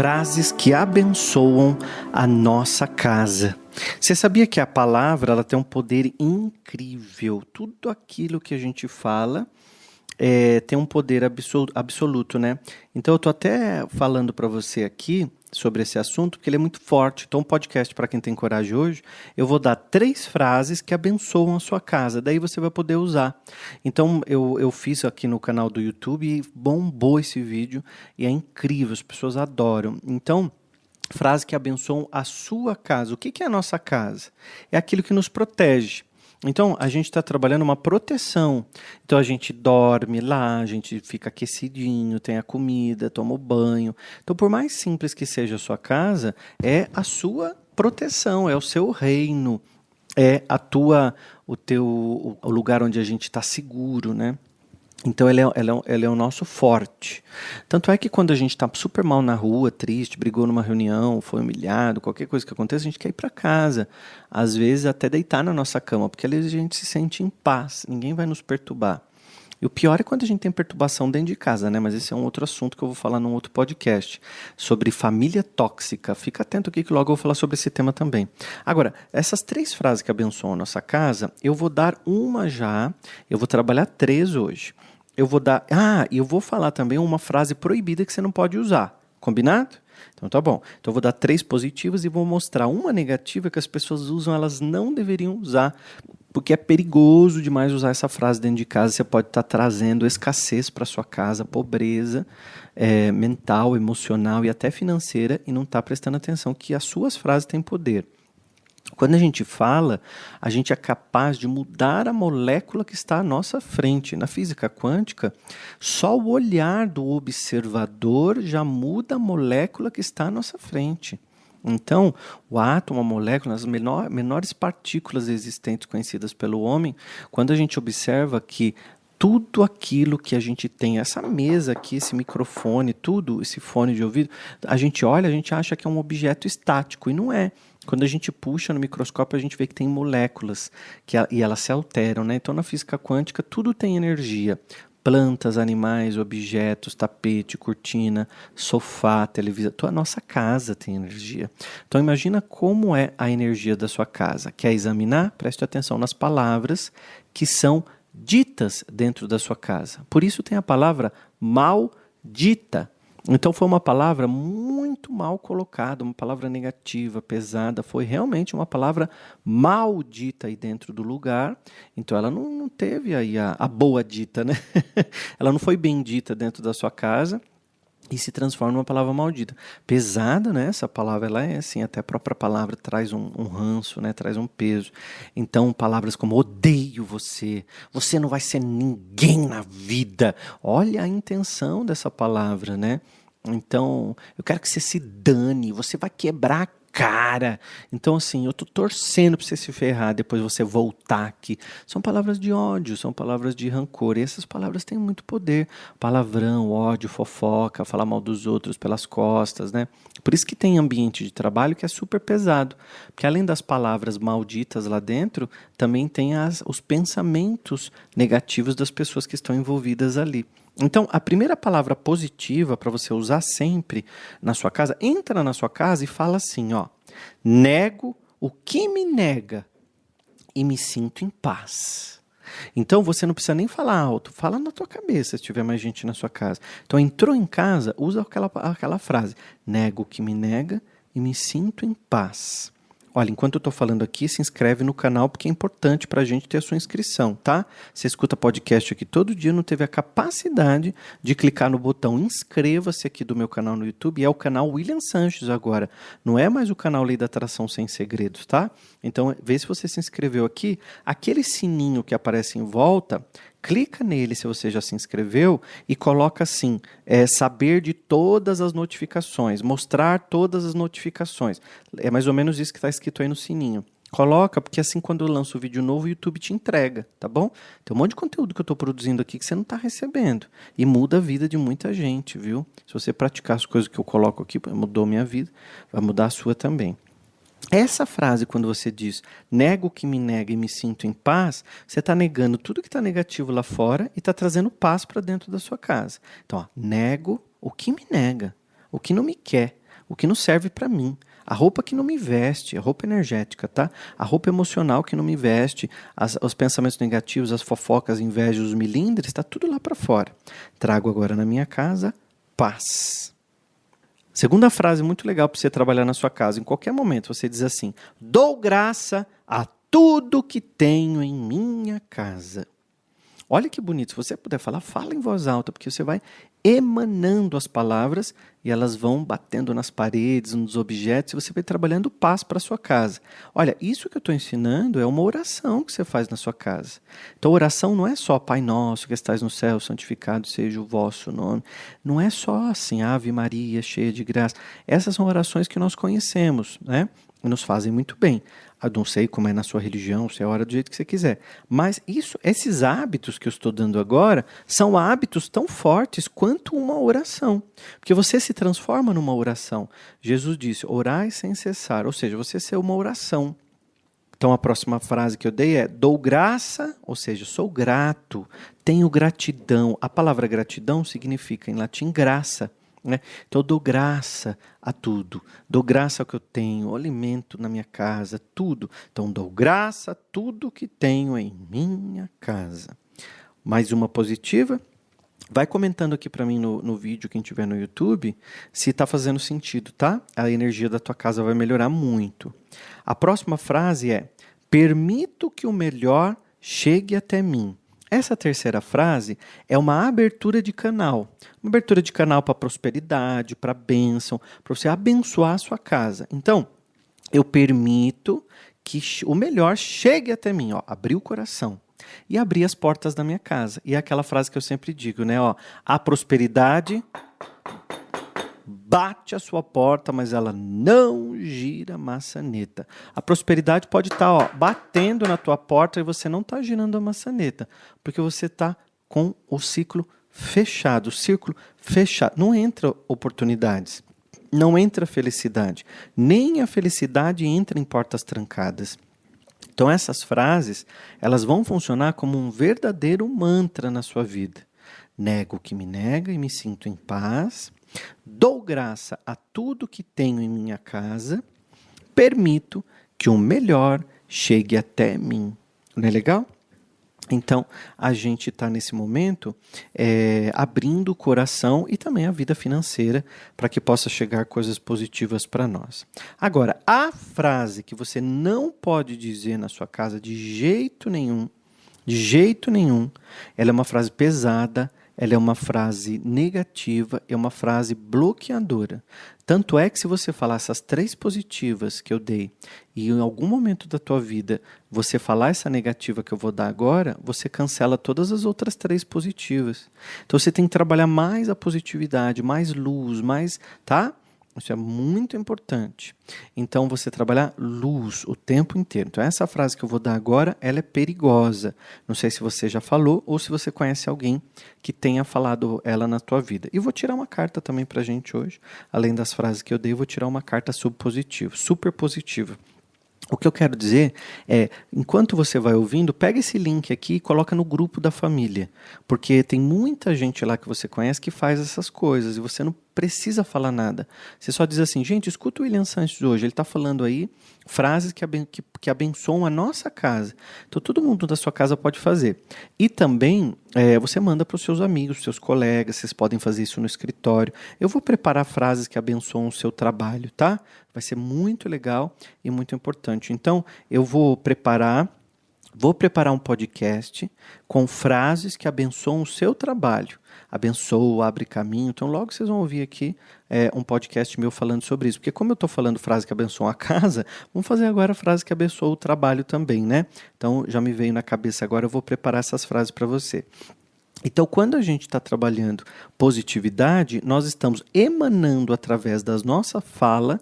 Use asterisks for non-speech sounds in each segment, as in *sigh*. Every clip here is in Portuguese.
frases que abençoam a nossa casa. Você sabia que a palavra ela tem um poder incrível? Tudo aquilo que a gente fala é, tem um poder absoluto, né? Então eu tô até falando para você aqui sobre esse assunto, porque ele é muito forte. Então, um podcast para quem tem coragem hoje, eu vou dar três frases que abençoam a sua casa. Daí você vai poder usar. Então, eu, eu fiz aqui no canal do YouTube e bombou esse vídeo e é incrível, as pessoas adoram. Então, frase que abençoam a sua casa. O que, que é a nossa casa? É aquilo que nos protege. Então, a gente está trabalhando uma proteção. Então, a gente dorme lá, a gente fica aquecidinho, tem a comida, toma o banho. Então, por mais simples que seja a sua casa, é a sua proteção, é o seu reino, é a tua, o teu, o lugar onde a gente está seguro, né? Então ele é, é, é o nosso forte. Tanto é que quando a gente está super mal na rua, triste, brigou numa reunião, foi humilhado, qualquer coisa que aconteça, a gente quer ir para casa. Às vezes até deitar na nossa cama, porque ali a gente se sente em paz, ninguém vai nos perturbar. E o pior é quando a gente tem perturbação dentro de casa, né? Mas esse é um outro assunto que eu vou falar num outro podcast sobre família tóxica. Fica atento aqui que logo eu vou falar sobre esse tema também. Agora, essas três frases que abençoam a nossa casa, eu vou dar uma já, eu vou trabalhar três hoje eu vou dar. Ah, e eu vou falar também uma frase proibida que você não pode usar. Combinado? Então tá bom. Então eu vou dar três positivas e vou mostrar uma negativa que as pessoas usam, elas não deveriam usar, porque é perigoso demais usar essa frase dentro de casa. Você pode estar tá trazendo escassez para sua casa, pobreza é, mental, emocional e até financeira, e não está prestando atenção que as suas frases têm poder. Quando a gente fala, a gente é capaz de mudar a molécula que está à nossa frente. Na física quântica, só o olhar do observador já muda a molécula que está à nossa frente. Então, o átomo, a molécula, as menor, menores partículas existentes conhecidas pelo homem, quando a gente observa que tudo aquilo que a gente tem, essa mesa aqui, esse microfone, tudo, esse fone de ouvido, a gente olha, a gente acha que é um objeto estático e não é. Quando a gente puxa no microscópio, a gente vê que tem moléculas que, e elas se alteram. Né? Então, na física quântica, tudo tem energia. Plantas, animais, objetos, tapete, cortina, sofá, televisão, a nossa casa tem energia. Então imagina como é a energia da sua casa. Quer examinar? Preste atenção nas palavras que são ditas dentro da sua casa. Por isso tem a palavra maldita. Então foi uma palavra muito mal colocada, uma palavra negativa, pesada. Foi realmente uma palavra maldita aí dentro do lugar. Então ela não, não teve aí a, a boa dita, né? *laughs* ela não foi bendita dentro da sua casa e se transforma numa palavra maldita. Pesada, né? Essa palavra ela é assim, até a própria palavra traz um, um, ranço, né? Traz um peso. Então, palavras como odeio você, você não vai ser ninguém na vida. Olha a intenção dessa palavra, né? Então, eu quero que você se dane, você vai quebrar cara. Então, assim, eu tô torcendo para você se ferrar, depois você voltar aqui. São palavras de ódio, são palavras de rancor. E essas palavras têm muito poder. Palavrão, ódio, fofoca, falar mal dos outros pelas costas, né? Por isso que tem ambiente de trabalho que é super pesado. Porque além das palavras malditas lá dentro, também tem as, os pensamentos negativos das pessoas que estão envolvidas ali. Então, a primeira palavra positiva para você usar sempre na sua casa, entra na sua casa e fala assim, ó: nego o que me nega e me sinto em paz. Então você não precisa nem falar alto, fala na tua cabeça se tiver mais gente na sua casa. Então entrou em casa, usa aquela, aquela frase: nego o que me nega e me sinto em paz. Olha, enquanto eu estou falando aqui, se inscreve no canal porque é importante para a gente ter a sua inscrição, tá? Você escuta podcast aqui todo dia, não teve a capacidade de clicar no botão inscreva-se aqui do meu canal no YouTube. É o canal William Sanches agora, não é mais o canal Lei da Atração Sem Segredos, tá? Então, vê se você se inscreveu aqui. Aquele sininho que aparece em volta, clica nele se você já se inscreveu e coloca assim: é, saber de todas as notificações, mostrar todas as notificações. É mais ou menos isso que está escrito aí no sininho. Coloca, porque assim quando eu lanço o vídeo novo, o YouTube te entrega, tá bom? Tem um monte de conteúdo que eu estou produzindo aqui que você não está recebendo. E muda a vida de muita gente, viu? Se você praticar as coisas que eu coloco aqui, mudou minha vida, vai mudar a sua também. Essa frase, quando você diz nego o que me nega e me sinto em paz, você está negando tudo que está negativo lá fora e está trazendo paz para dentro da sua casa. Então, ó, nego o que me nega, o que não me quer. o que não serve para mim. A roupa que não me veste, a roupa energética, tá? A roupa emocional que não me veste, as, os pensamentos negativos, as fofocas, invejas, os milindres, está tudo lá para fora. Trago agora na minha casa paz. Segunda frase muito legal para você trabalhar na sua casa. Em qualquer momento você diz assim: dou graça a tudo que tenho em minha casa. Olha que bonito. Se você puder falar, fala em voz alta, porque você vai emanando as palavras e elas vão batendo nas paredes, nos objetos, e você vai trabalhando paz para a sua casa. Olha, isso que eu estou ensinando é uma oração que você faz na sua casa. Então, oração não é só Pai Nosso que estás no céu, santificado seja o vosso nome. Não é só assim, Ave Maria, cheia de graça. Essas são orações que nós conhecemos, né? E nos fazem muito bem. Eu não sei como é na sua religião, se é hora do jeito que você quiser. Mas isso, esses hábitos que eu estou dando agora são hábitos tão fortes quanto uma oração. Porque você se transforma numa oração. Jesus disse: orai sem cessar. Ou seja, você ser uma oração. Então a próxima frase que eu dei é: dou graça, ou seja, sou grato, tenho gratidão. A palavra gratidão significa em latim graça. Né? Então eu dou graça a tudo, dou graça ao que eu tenho, alimento na minha casa, tudo. Então dou graça a tudo que tenho em minha casa. Mais uma positiva. Vai comentando aqui para mim no, no vídeo, quem tiver no YouTube, se está fazendo sentido, tá? A energia da tua casa vai melhorar muito. A próxima frase é: Permito que o melhor chegue até mim. Essa terceira frase é uma abertura de canal. Uma abertura de canal para prosperidade, para bênção, para você abençoar a sua casa. Então, eu permito que o melhor chegue até mim, ó, abrir o coração e abrir as portas da minha casa. E é aquela frase que eu sempre digo, né, ó, a prosperidade bate a sua porta, mas ela não gira a maçaneta. A prosperidade pode estar tá, batendo na tua porta e você não está girando a maçaneta, porque você está com o ciclo fechado, o círculo fechado. Não entra oportunidades, não entra felicidade. Nem a felicidade entra em portas trancadas. Então essas frases, elas vão funcionar como um verdadeiro mantra na sua vida. Nego o que me nega e me sinto em paz. Dou graça a tudo que tenho em minha casa, permito que o melhor chegue até mim. Não é legal? Então, a gente está nesse momento é, abrindo o coração e também a vida financeira para que possa chegar coisas positivas para nós. Agora, a frase que você não pode dizer na sua casa de jeito nenhum, de jeito nenhum, ela é uma frase pesada, ela é uma frase negativa, é uma frase bloqueadora. Tanto é que se você falar essas três positivas que eu dei e em algum momento da tua vida você falar essa negativa que eu vou dar agora, você cancela todas as outras três positivas. Então você tem que trabalhar mais a positividade, mais luz, mais, tá? Isso é muito importante. Então você trabalhar luz o tempo inteiro. Então essa frase que eu vou dar agora, ela é perigosa. Não sei se você já falou ou se você conhece alguém que tenha falado ela na tua vida. E vou tirar uma carta também pra gente hoje. Além das frases que eu dei, vou tirar uma carta subpositiva, super positiva. O que eu quero dizer é, enquanto você vai ouvindo, pega esse link aqui e coloca no grupo da família, porque tem muita gente lá que você conhece que faz essas coisas e você não precisa falar nada. Você só diz assim, gente, escuta o William Sanches hoje, ele está falando aí frases que, aben que, que, abençoam a nossa casa. Então todo mundo da sua casa pode fazer. E também é, você manda para os seus amigos, seus colegas, vocês podem fazer isso no escritório. Eu vou preparar frases que abençoam o seu trabalho, tá? Vai ser muito legal e muito importante. Então eu vou preparar Vou preparar um podcast com frases que abençoam o seu trabalho. Abençoa, abre caminho. Então, logo vocês vão ouvir aqui é, um podcast meu falando sobre isso. Porque, como eu estou falando frase que abençoam a *laughs* casa, vamos fazer agora a frase que abençoa o trabalho também, né? Então, já me veio na cabeça agora, eu vou preparar essas frases para você. Então, quando a gente está trabalhando positividade, nós estamos emanando através da nossa fala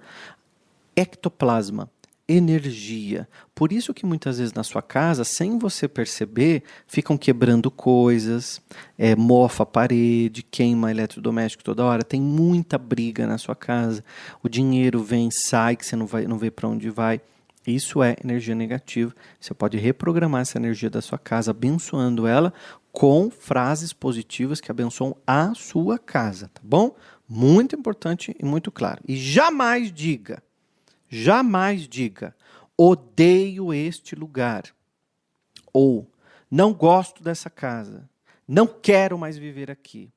ectoplasma energia. Por isso que muitas vezes na sua casa, sem você perceber, ficam quebrando coisas, é, mofa a parede, queima eletrodoméstico toda hora, tem muita briga na sua casa, o dinheiro vem, sai, que você não, vai, não vê para onde vai. Isso é energia negativa. Você pode reprogramar essa energia da sua casa, abençoando ela com frases positivas que abençoam a sua casa, tá bom? Muito importante e muito claro. E jamais diga, jamais diga, odeio este lugar. Ou não gosto dessa casa. Não quero mais viver aqui.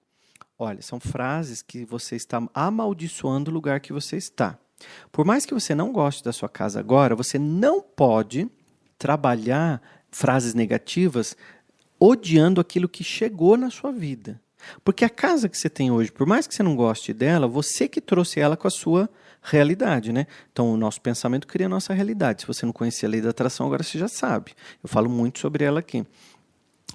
Olha, são frases que você está amaldiçoando o lugar que você está. Por mais que você não goste da sua casa agora, você não pode trabalhar frases negativas odiando aquilo que chegou na sua vida. Porque a casa que você tem hoje, por mais que você não goste dela, você que trouxe ela com a sua realidade, né? Então, o nosso pensamento cria a nossa realidade. Se você não conhecia a lei da atração, agora você já sabe. Eu falo muito sobre ela aqui.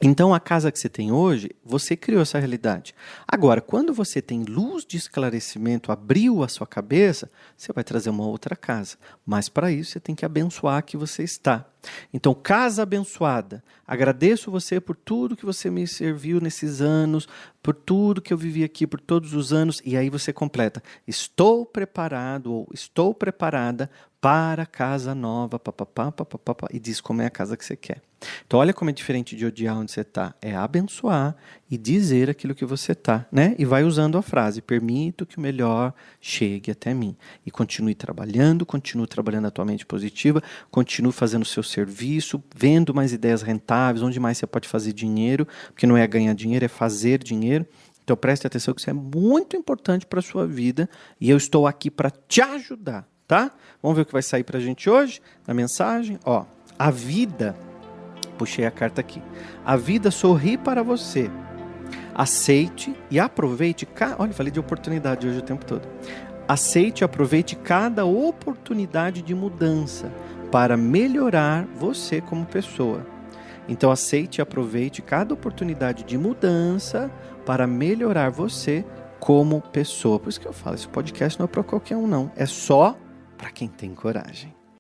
Então, a casa que você tem hoje, você criou essa realidade. Agora, quando você tem luz de esclarecimento, abriu a sua cabeça, você vai trazer uma outra casa. Mas para isso, você tem que abençoar que você está. Então, casa abençoada, agradeço você por tudo que você me serviu nesses anos, por tudo que eu vivi aqui por todos os anos, e aí você completa: estou preparado ou estou preparada para a casa nova, papapá, papapá, e diz como é a casa que você quer. Então, olha como é diferente de odiar onde você está. É abençoar e dizer aquilo que você está, né? E vai usando a frase: permito que o melhor chegue até mim. E continue trabalhando, continue trabalhando a tua mente positiva, continue fazendo o seu serviço, vendo mais ideias rentáveis, onde mais você pode fazer dinheiro, porque não é ganhar dinheiro, é fazer dinheiro. Então preste atenção que isso é muito importante para a sua vida e eu estou aqui para te ajudar, tá? Vamos ver o que vai sair para a gente hoje na mensagem. Ó, a vida, puxei a carta aqui. A vida sorri para você. Aceite e aproveite. Olha, falei de oportunidade hoje o tempo todo. Aceite e aproveite cada oportunidade de mudança para melhorar você como pessoa. Então aceite e aproveite cada oportunidade de mudança para melhorar você como pessoa. Por isso que eu falo, esse podcast não é para qualquer um não, é só para quem tem coragem.